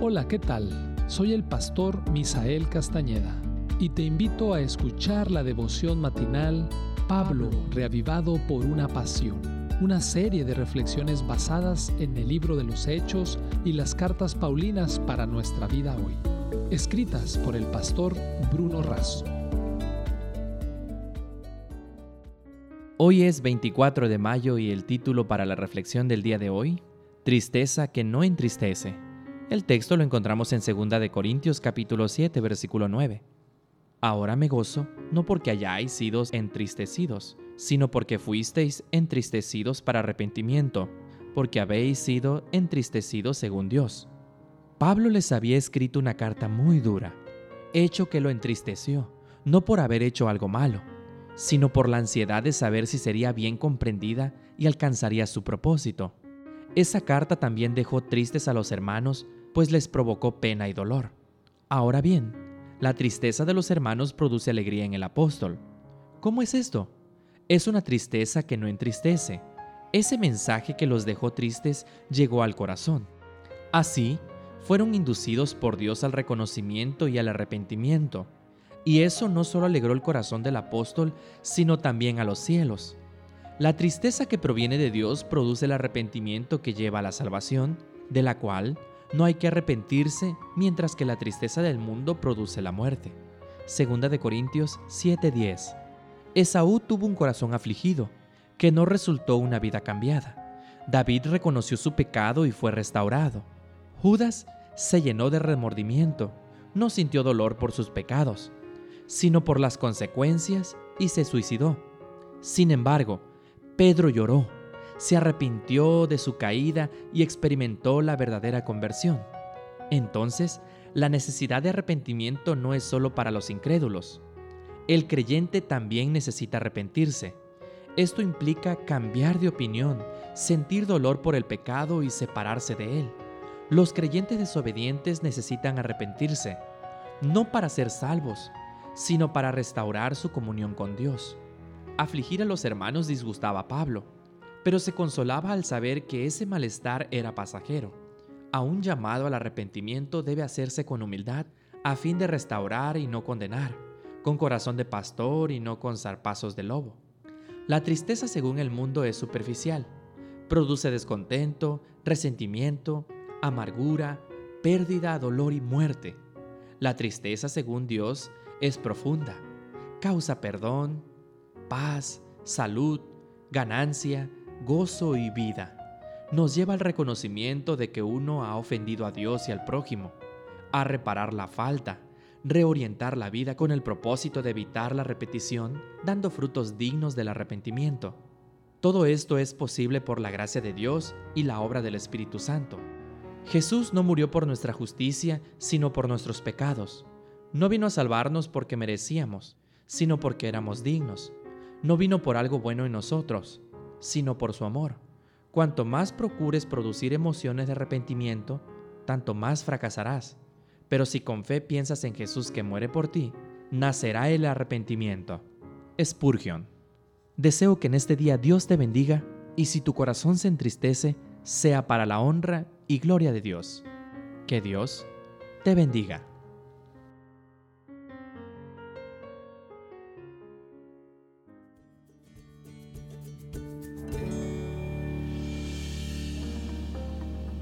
Hola, ¿qué tal? Soy el pastor Misael Castañeda y te invito a escuchar la devoción matinal Pablo, reavivado por una pasión, una serie de reflexiones basadas en el libro de los Hechos y las cartas Paulinas para nuestra vida hoy, escritas por el pastor Bruno Razo. Hoy es 24 de mayo y el título para la reflexión del día de hoy, Tristeza que no entristece. El texto lo encontramos en 2 de Corintios capítulo 7 versículo 9. Ahora me gozo, no porque hayáis sido entristecidos, sino porque fuisteis entristecidos para arrepentimiento, porque habéis sido entristecidos según Dios. Pablo les había escrito una carta muy dura, hecho que lo entristeció, no por haber hecho algo malo, sino por la ansiedad de saber si sería bien comprendida y alcanzaría su propósito. Esa carta también dejó tristes a los hermanos pues les provocó pena y dolor. Ahora bien, la tristeza de los hermanos produce alegría en el apóstol. ¿Cómo es esto? Es una tristeza que no entristece. Ese mensaje que los dejó tristes llegó al corazón. Así, fueron inducidos por Dios al reconocimiento y al arrepentimiento. Y eso no solo alegró el corazón del apóstol, sino también a los cielos. La tristeza que proviene de Dios produce el arrepentimiento que lleva a la salvación, de la cual no hay que arrepentirse mientras que la tristeza del mundo produce la muerte. Segunda de Corintios 7:10. Esaú tuvo un corazón afligido, que no resultó una vida cambiada. David reconoció su pecado y fue restaurado. Judas se llenó de remordimiento, no sintió dolor por sus pecados, sino por las consecuencias y se suicidó. Sin embargo, Pedro lloró se arrepintió de su caída y experimentó la verdadera conversión. Entonces, la necesidad de arrepentimiento no es solo para los incrédulos. El creyente también necesita arrepentirse. Esto implica cambiar de opinión, sentir dolor por el pecado y separarse de él. Los creyentes desobedientes necesitan arrepentirse, no para ser salvos, sino para restaurar su comunión con Dios. Afligir a los hermanos disgustaba a Pablo pero se consolaba al saber que ese malestar era pasajero. A un llamado al arrepentimiento debe hacerse con humildad a fin de restaurar y no condenar, con corazón de pastor y no con zarpazos de lobo. La tristeza según el mundo es superficial. Produce descontento, resentimiento, amargura, pérdida, dolor y muerte. La tristeza según Dios es profunda. Causa perdón, paz, salud, ganancia, gozo y vida. Nos lleva al reconocimiento de que uno ha ofendido a Dios y al prójimo, a reparar la falta, reorientar la vida con el propósito de evitar la repetición, dando frutos dignos del arrepentimiento. Todo esto es posible por la gracia de Dios y la obra del Espíritu Santo. Jesús no murió por nuestra justicia, sino por nuestros pecados. No vino a salvarnos porque merecíamos, sino porque éramos dignos. No vino por algo bueno en nosotros, sino por su amor. Cuanto más procures producir emociones de arrepentimiento, tanto más fracasarás. Pero si con fe piensas en Jesús que muere por ti, nacerá el arrepentimiento. Spurgeon. Deseo que en este día Dios te bendiga y si tu corazón se entristece, sea para la honra y gloria de Dios. Que Dios te bendiga.